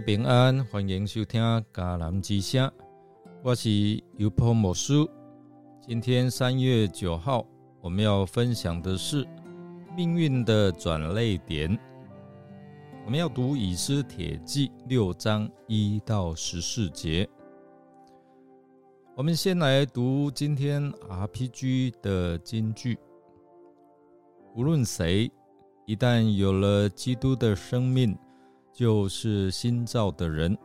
平安，欢迎收听迦南之声，我是尤波牧师。今天三月九号，我们要分享的是命运的转泪点。我们要读以斯帖记六章一到十四节。我们先来读今天 RPG 的金句。无论谁，一旦有了基督的生命，就是新造的人，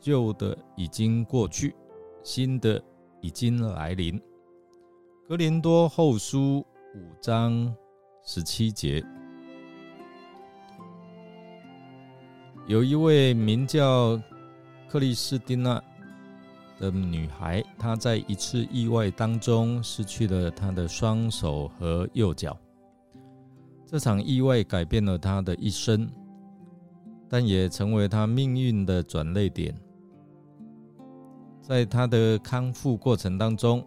旧的已经过去，新的已经来临。格林多后书五章十七节，有一位名叫克里斯蒂娜的女孩，她在一次意外当中失去了她的双手和右脚。这场意外改变了她的一生，但也成为他命运的转泪点。在他的康复过程当中，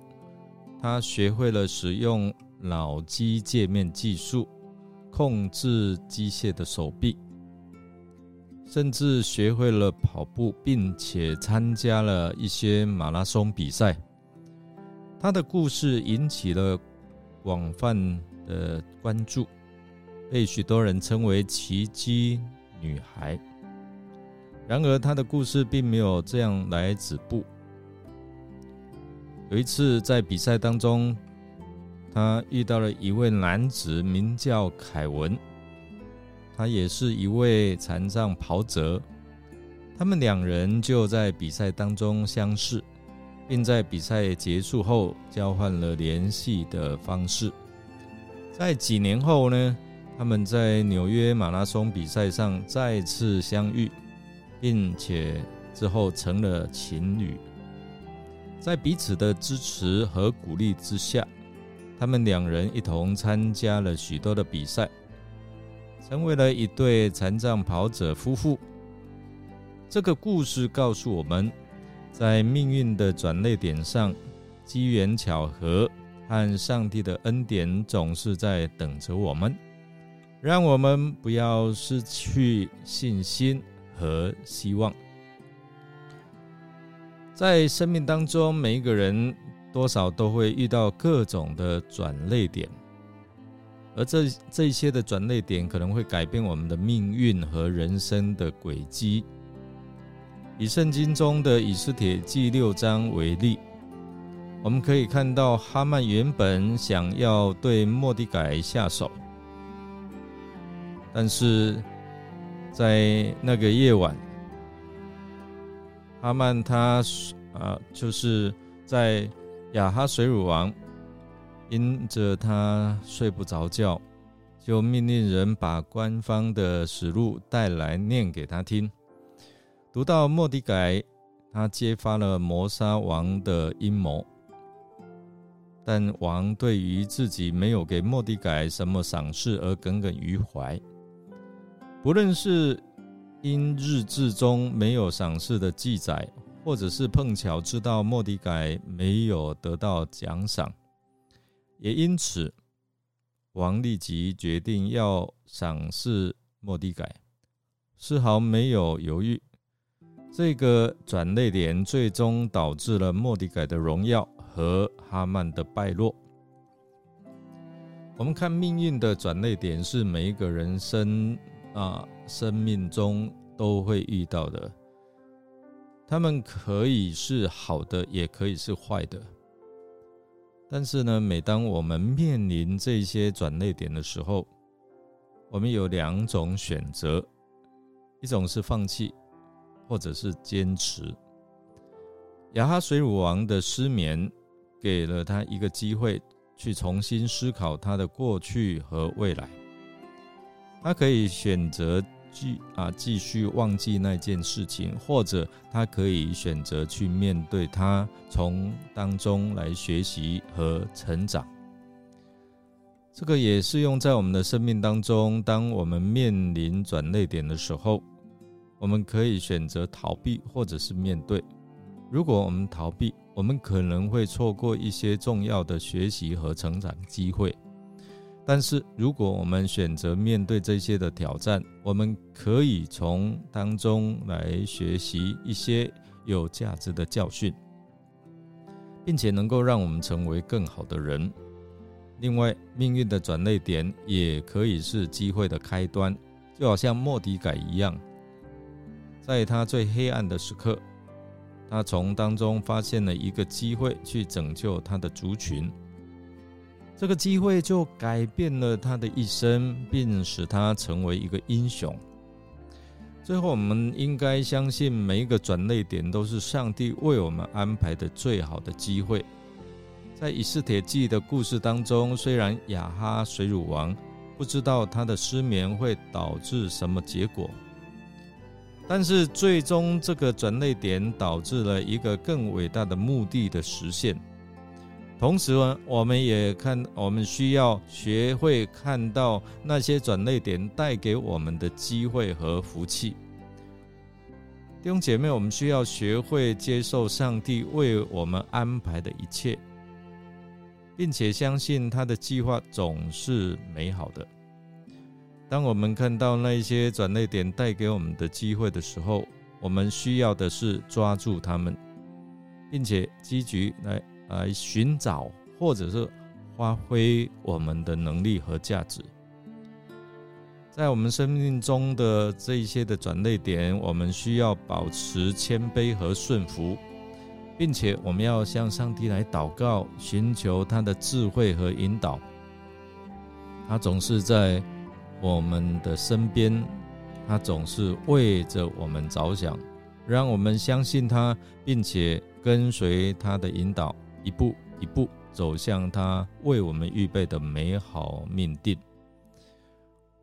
他学会了使用脑机界面技术控制机械的手臂，甚至学会了跑步，并且参加了一些马拉松比赛。他的故事引起了广泛的关注，被许多人称为“奇迹女孩”。然而，他的故事并没有这样来止步。有一次在比赛当中，他遇到了一位男子，名叫凯文，他也是一位残障跑者。他们两人就在比赛当中相识，并在比赛结束后交换了联系的方式。在几年后呢，他们在纽约马拉松比赛上再次相遇，并且之后成了情侣。在彼此的支持和鼓励之下，他们两人一同参加了许多的比赛，成为了一对残障跑者夫妇。这个故事告诉我们，在命运的转捩点上，机缘巧合和上帝的恩典总是在等着我们，让我们不要失去信心和希望。在生命当中，每一个人多少都会遇到各种的转泪点，而这这些的转泪点可能会改变我们的命运和人生的轨迹。以圣经中的以斯帖记六章为例，我们可以看到哈曼原本想要对莫迪改下手，但是在那个夜晚。哈曼他啊，就是在亚哈水乳王因着他睡不着觉，就命令人把官方的史录带来念给他听。读到莫迪改，他揭发了谋杀王的阴谋，但王对于自己没有给莫迪改什么赏识而耿耿于怀，不论是。因日志中没有赏识的记载，或者是碰巧知道莫迪改没有得到奖赏，也因此王立即决定要赏识莫迪改，丝毫没有犹豫。这个转泪点最终导致了莫迪改的荣耀和哈曼的败落。我们看命运的转泪点是每一个人生啊。生命中都会遇到的，他们可以是好的，也可以是坏的。但是呢，每当我们面临这些转泪点的时候，我们有两种选择：一种是放弃，或者是坚持。亚哈水乳王的失眠给了他一个机会，去重新思考他的过去和未来。他可以选择。继啊，继续忘记那件事情，或者他可以选择去面对他，从当中来学习和成长。这个也是用在我们的生命当中。当我们面临转泪点的时候，我们可以选择逃避，或者是面对。如果我们逃避，我们可能会错过一些重要的学习和成长机会。但是，如果我们选择面对这些的挑战，我们可以从当中来学习一些有价值的教训，并且能够让我们成为更好的人。另外，命运的转捩点也可以是机会的开端，就好像莫迪改一样，在他最黑暗的时刻，他从当中发现了一个机会去拯救他的族群。这个机会就改变了他的一生，并使他成为一个英雄。最后，我们应该相信，每一个转泪点都是上帝为我们安排的最好的机会。在以斯帖记的故事当中，虽然亚哈水乳王不知道他的失眠会导致什么结果，但是最终这个转泪点导致了一个更伟大的目的的实现。同时呢，我们也看，我们需要学会看到那些转泪点带给我们的机会和福气。弟兄姐妹，我们需要学会接受上帝为我们安排的一切，并且相信他的计划总是美好的。当我们看到那些转泪点带给我们的机会的时候，我们需要的是抓住他们，并且积极来。来寻找，或者是发挥我们的能力和价值，在我们生命中的这一些的转捩点，我们需要保持谦卑和顺服，并且我们要向上帝来祷告，寻求他的智慧和引导。他总是在我们的身边，他总是为着我们着想，让我们相信他，并且跟随他的引导。一步一步走向他为我们预备的美好命定。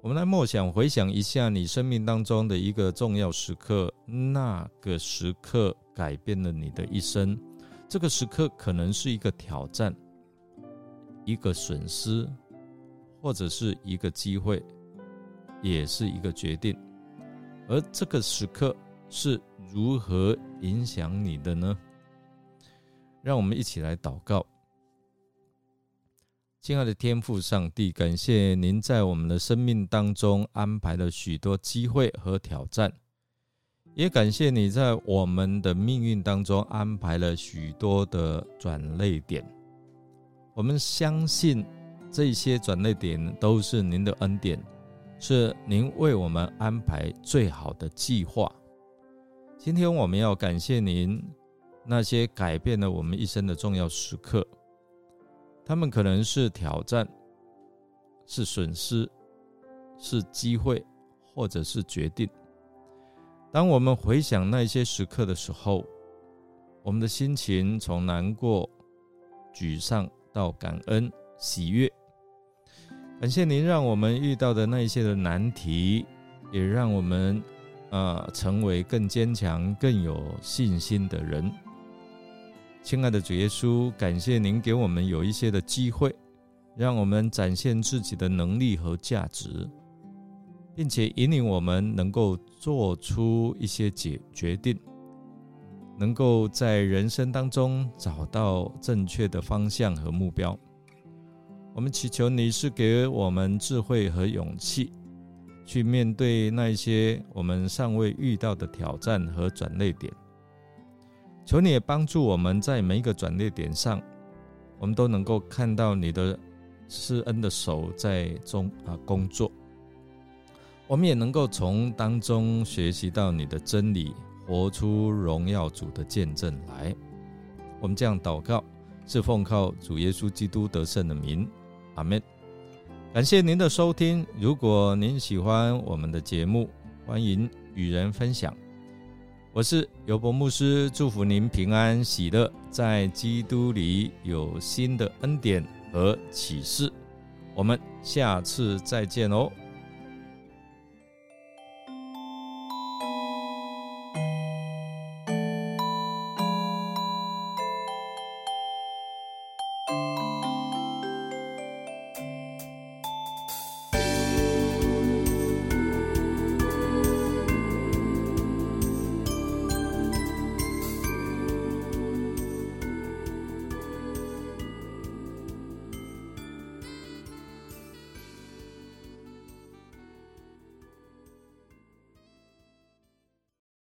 我们来默想、回想一下你生命当中的一个重要时刻，那个时刻改变了你的一生。这个时刻可能是一个挑战、一个损失，或者是一个机会，也是一个决定。而这个时刻是如何影响你的呢？让我们一起来祷告，亲爱的天父上帝，感谢您在我们的生命当中安排了许多机会和挑战，也感谢你在我们的命运当中安排了许多的转泪点。我们相信这些转泪点都是您的恩典，是您为我们安排最好的计划。今天我们要感谢您。那些改变了我们一生的重要时刻，他们可能是挑战，是损失，是机会，或者是决定。当我们回想那些时刻的时候，我们的心情从难过、沮丧到感恩、喜悦。感谢您让我们遇到的那一些的难题，也让我们呃成为更坚强、更有信心的人。亲爱的主耶稣，感谢您给我们有一些的机会，让我们展现自己的能力和价值，并且引领我们能够做出一些决决定，能够在人生当中找到正确的方向和目标。我们祈求你是给我们智慧和勇气，去面对那些我们尚未遇到的挑战和转捩点。求你也帮助我们在每一个转捩点上，我们都能够看到你的施恩的手在中啊工作。我们也能够从当中学习到你的真理，活出荣耀主的见证来。我们这样祷告，是奉靠主耶稣基督得胜的名，阿门。感谢您的收听。如果您喜欢我们的节目，欢迎与人分享。我是尤伯牧师，祝福您平安喜乐，在基督里有新的恩典和启示。我们下次再见哦。